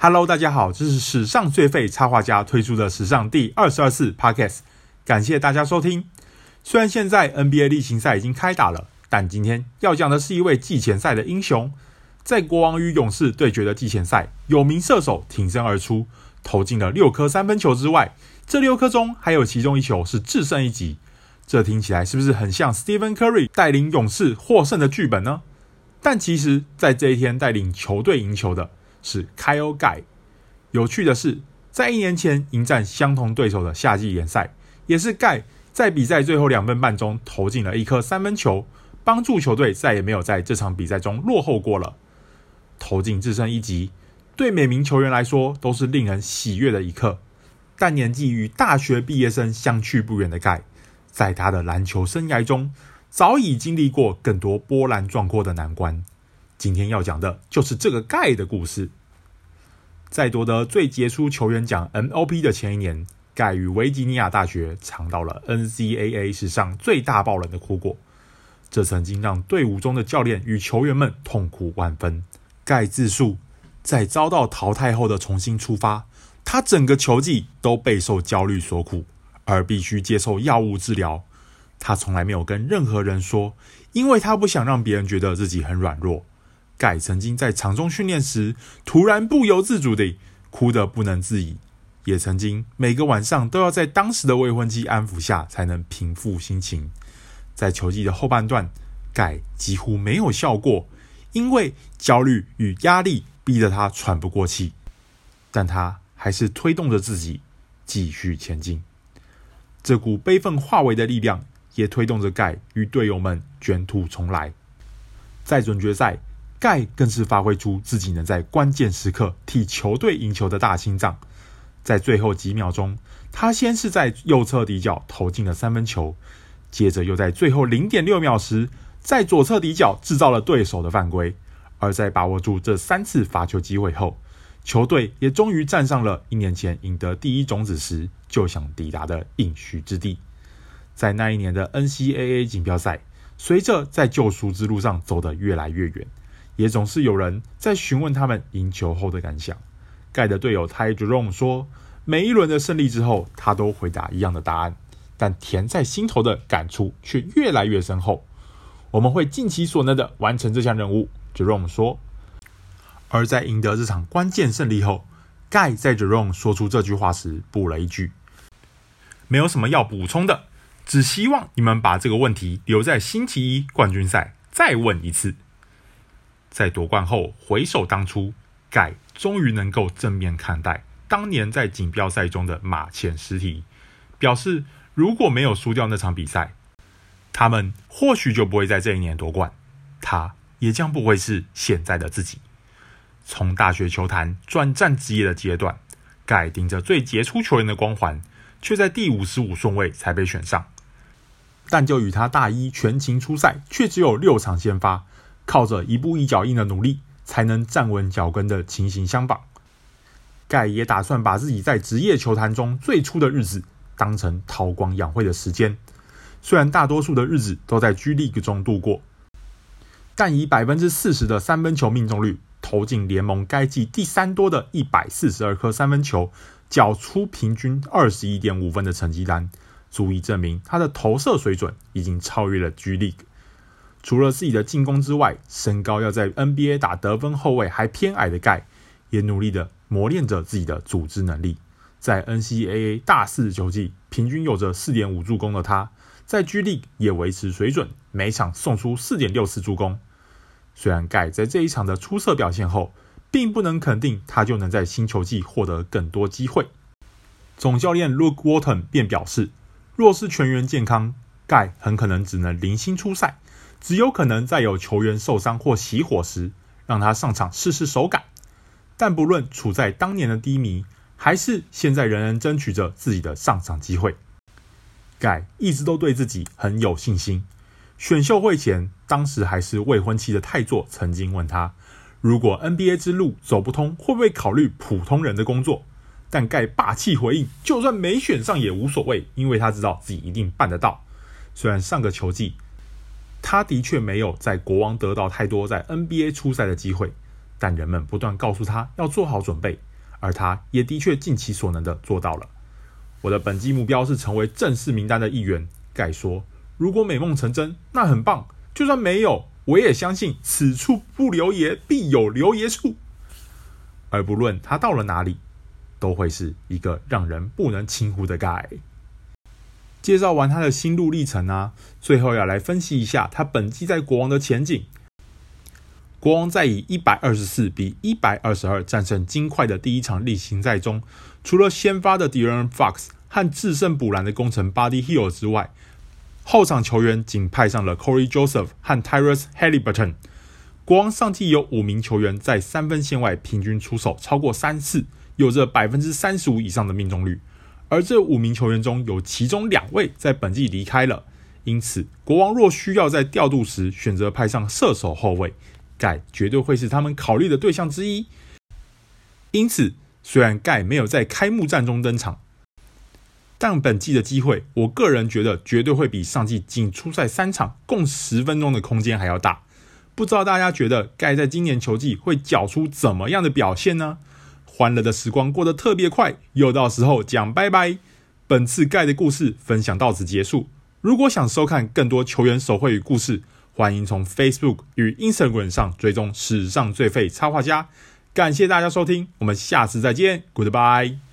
Hello，大家好，这是史上最废插画家推出的史上第二十二次 Podcast，感谢大家收听。虽然现在 NBA 例行赛已经开打了，但今天要讲的是一位季前赛的英雄，在国王与勇士对决的季前赛，有名射手挺身而出，投进了六颗三分球之外，这六颗中还有其中一球是制胜一击。这听起来是不是很像 Stephen Curry 带领勇士获胜的剧本呢？但其实，在这一天带领球队赢球的。是 Kyle Guy。有趣的是，在一年前迎战相同对手的夏季联赛，也是 Guy 在比赛最后两分半钟投进了一颗三分球，帮助球队再也没有在这场比赛中落后过了。投进制胜一击，对每名球员来说都是令人喜悦的一刻。但年纪与大学毕业生相去不远的 Guy，在他的篮球生涯中，早已经历过更多波澜壮阔的难关。今天要讲的就是这个盖的故事。在夺得最杰出球员奖 MOP 的前一年盖与维吉尼亚大学尝到了 NCAA 史上最大爆冷的苦果。这曾经让队伍中的教练与球员们痛苦万分。盖自述，在遭到淘汰后的重新出发，他整个球季都备受焦虑所苦，而必须接受药物治疗。他从来没有跟任何人说，因为他不想让别人觉得自己很软弱。盖曾经在场中训练时，突然不由自主地哭得不能自已，也曾经每个晚上都要在当时的未婚妻安抚下才能平复心情。在球季的后半段盖几乎没有笑过，因为焦虑与压力逼得他喘不过气，但他还是推动着自己继续前进。这股悲愤化为的力量，也推动着盖与队友们卷土重来，在准决赛。盖更是发挥出自己能在关键时刻替球队赢球的大心脏。在最后几秒钟，他先是在右侧底角投进了三分球，接着又在最后零点六秒时，在左侧底角制造了对手的犯规。而在把握住这三次罚球机会后，球队也终于站上了一年前赢得第一种子时就想抵达的应许之地。在那一年的 NCAA 锦标赛，随着在救赎之路上走得越来越远。也总是有人在询问他们赢球后的感想。Guy 的队友 Ty Jerome 说，每一轮的胜利之后，他都回答一样的答案，但填在心头的感触却越来越深厚。我们会尽其所能的完成这项任务，Jerome 说。而在赢得这场关键胜利后，Guy 在 Jerome 说出这句话时补了一句：“没有什么要补充的，只希望你们把这个问题留在星期一冠军赛再问一次。”在夺冠后回首当初盖终于能够正面看待当年在锦标赛中的马前失蹄，表示如果没有输掉那场比赛，他们或许就不会在这一年夺冠，他也将不会是现在的自己。从大学球坛转战职业的阶段盖顶着最杰出球员的光环，却在第五十五顺位才被选上，但就与他大一全勤出赛，却只有六场先发。靠着一步一脚印的努力，才能站稳脚跟的情形相仿。盖也打算把自己在职业球坛中最初的日子当成韬光养晦的时间。虽然大多数的日子都在 G League 中度过，但以百分之四十的三分球命中率，投进联盟该季第三多的一百四十二颗三分球，缴出平均二十一点五分的成绩单，足以证明他的投射水准已经超越了 G League。除了自己的进攻之外，身高要在 NBA 打得分后卫还偏矮的 Guy，也努力的磨练着自己的组织能力。在 NCAA 大四球季，平均有着四点五助攻的他，在 G League 也维持水准，每场送出四点六次助攻。虽然 Guy 在这一场的出色表现后，并不能肯定他就能在新球季获得更多机会。总教练 Luke Walton 便表示，若是全员健康，Guy 很可能只能零星出赛。只有可能在有球员受伤或熄火时，让他上场试试手感。但不论处在当年的低迷，还是现在仍然争取着自己的上场机会盖一直都对自己很有信心。选秀会前，当时还是未婚妻的太座曾经问他，如果 NBA 之路走不通，会不会考虑普通人的工作？但盖霸气回应，就算没选上也无所谓，因为他知道自己一定办得到。虽然上个球季，他的确没有在国王得到太多在 NBA 出赛的机会，但人们不断告诉他要做好准备，而他也的确尽其所能的做到了。我的本季目标是成为正式名单的一员。盖说：“如果美梦成真，那很棒。就算没有，我也相信此处不留爷，必有留爷处。而不论他到了哪里，都会是一个让人不能轻忽的盖。”介绍完他的心路历程啊，最后要来分析一下他本季在国王的前景。国王在以一百二十四比一百二十二战胜金块的第一场例行赛中，除了先发的 De'Aaron Fox 和制胜补篮的功臣 Buddy Hield 之外，后场球员仅派上了 Corey Joseph 和 Tyrese Haliburton。国王上季有五名球员在三分线外平均出手超过三次，有着百分之三十五以上的命中率。而这五名球员中有其中两位在本季离开了，因此国王若需要在调度时选择派上射手后卫。盖绝对会是他们考虑的对象之一。因此，虽然盖没有在开幕战中登场，但本季的机会，我个人觉得绝对会比上季仅出赛三场、共十分钟的空间还要大。不知道大家觉得盖在今年球季会缴出怎么样的表现呢？欢乐的时光过得特别快，又到时候讲拜拜。本次盖的故事分享到此结束。如果想收看更多球员手绘与故事，欢迎从 Facebook 与 Instagram 上追踪史上最废插画家，感谢大家收听，我们下次再见，Goodbye。